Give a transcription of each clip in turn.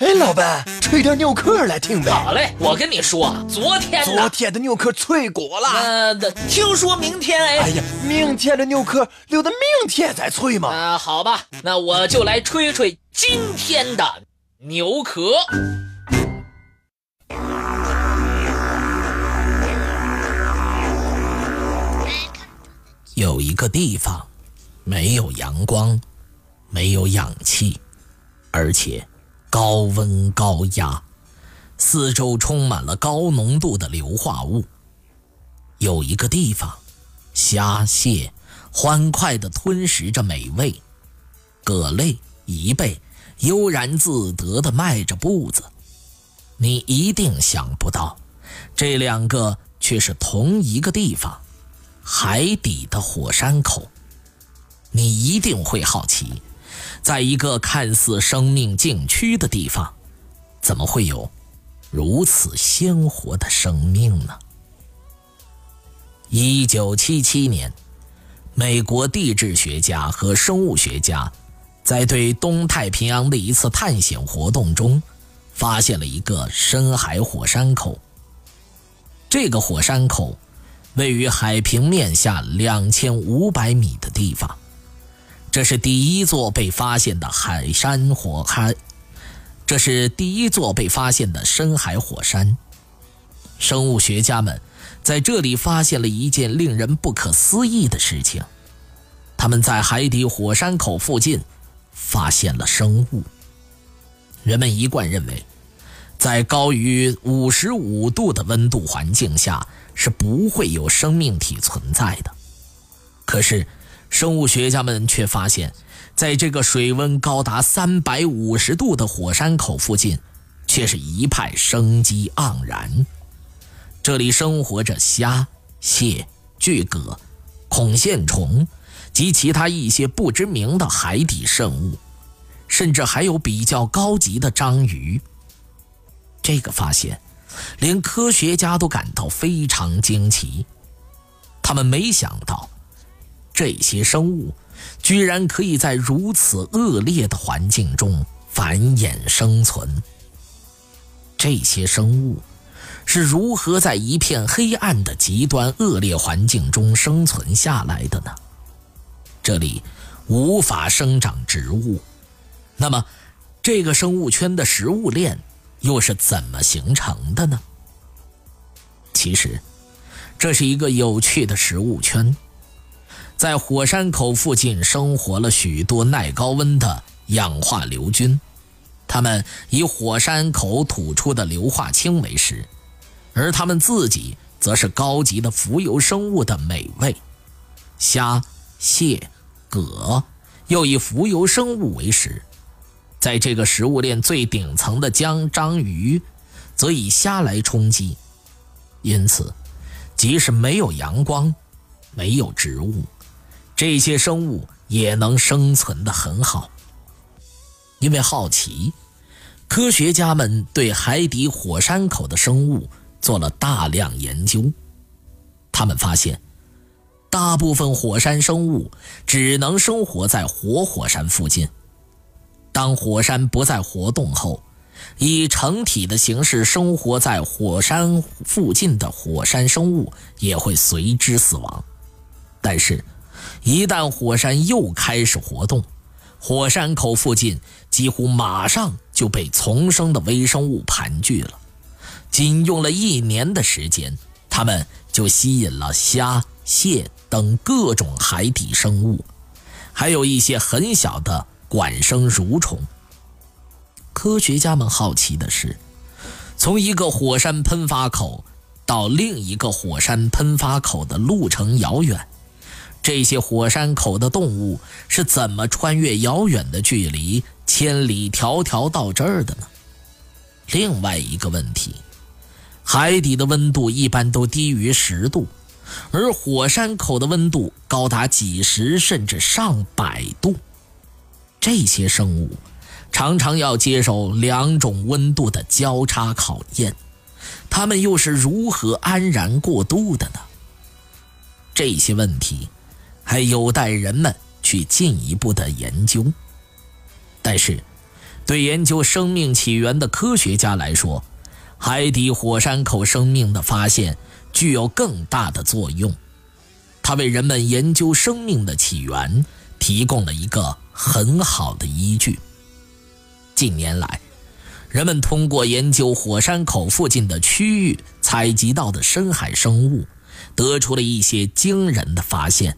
哎，老板，吹点牛壳来听呗。好嘞，我跟你说，昨天昨天的牛壳脆骨了。呃，听说明天哎。哎呀，明天的牛壳留到明天再吹嘛。啊，好吧，那我就来吹吹今天的牛壳。有一个地方，没有阳光，没有氧气，而且。高温高压，四周充满了高浓度的硫化物。有一个地方，虾蟹欢快地吞食着美味，蛤类、贻贝悠然自得地迈着步子。你一定想不到，这两个却是同一个地方——海底的火山口。你一定会好奇。在一个看似生命禁区的地方，怎么会有如此鲜活的生命呢？一九七七年，美国地质学家和生物学家在对东太平洋的一次探险活动中，发现了一个深海火山口。这个火山口位于海平面下两千五百米的地方。这是第一座被发现的海山火海，这是第一座被发现的深海火山。生物学家们在这里发现了一件令人不可思议的事情：他们在海底火山口附近发现了生物。人们一贯认为，在高于五十五度的温度环境下是不会有生命体存在的。可是，生物学家们却发现，在这个水温高达三百五十度的火山口附近，却是一派生机盎然。这里生活着虾、蟹、巨蛤、孔线虫及其他一些不知名的海底生物，甚至还有比较高级的章鱼。这个发现，连科学家都感到非常惊奇。他们没想到。这些生物居然可以在如此恶劣的环境中繁衍生存。这些生物是如何在一片黑暗的极端恶劣环境中生存下来的呢？这里无法生长植物，那么这个生物圈的食物链又是怎么形成的呢？其实，这是一个有趣的食物圈。在火山口附近生活了许多耐高温的氧化硫菌，它们以火山口吐出的硫化氢为食，而它们自己则是高级的浮游生物的美味。虾、蟹、蛤又以浮游生物为食，在这个食物链最顶层的江章鱼，则以虾来充饥。因此，即使没有阳光，没有植物。这些生物也能生存得很好。因为好奇，科学家们对海底火山口的生物做了大量研究。他们发现，大部分火山生物只能生活在活火山附近。当火山不再活动后，以成体的形式生活在火山附近的火山生物也会随之死亡。但是，一旦火山又开始活动，火山口附近几乎马上就被丛生的微生物盘踞了。仅用了一年的时间，它们就吸引了虾、蟹等各种海底生物，还有一些很小的管生蠕虫。科学家们好奇的是，从一个火山喷发口到另一个火山喷发口的路程遥远。这些火山口的动物是怎么穿越遥远的距离，千里迢迢到这儿的呢？另外一个问题，海底的温度一般都低于十度，而火山口的温度高达几十甚至上百度。这些生物常常要接受两种温度的交叉考验，它们又是如何安然过渡的呢？这些问题。还有待人们去进一步的研究。但是，对研究生命起源的科学家来说，海底火山口生命的发现具有更大的作用。它为人们研究生命的起源提供了一个很好的依据。近年来，人们通过研究火山口附近的区域采集到的深海生物，得出了一些惊人的发现。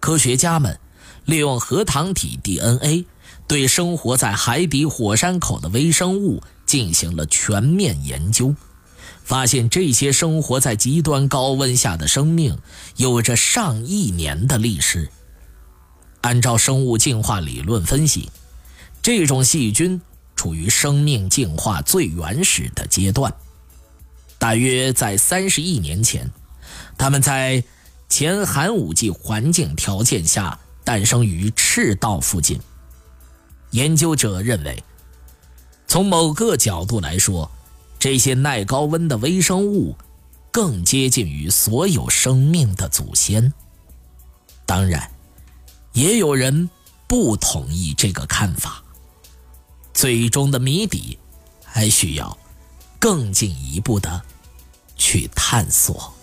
科学家们利用核糖体 DNA，对生活在海底火山口的微生物进行了全面研究。发现这些生活在极端高温下的生命有着上亿年的历史。按照生物进化理论分析，这种细菌处于生命进化最原始的阶段。大约在三十亿年前，它们在前寒武纪环境条件下诞生于赤道附近。研究者认为，从某个角度来说，这些耐高温的微生物，更接近于所有生命的祖先。当然，也有人不同意这个看法。最终的谜底，还需要更进一步的去探索。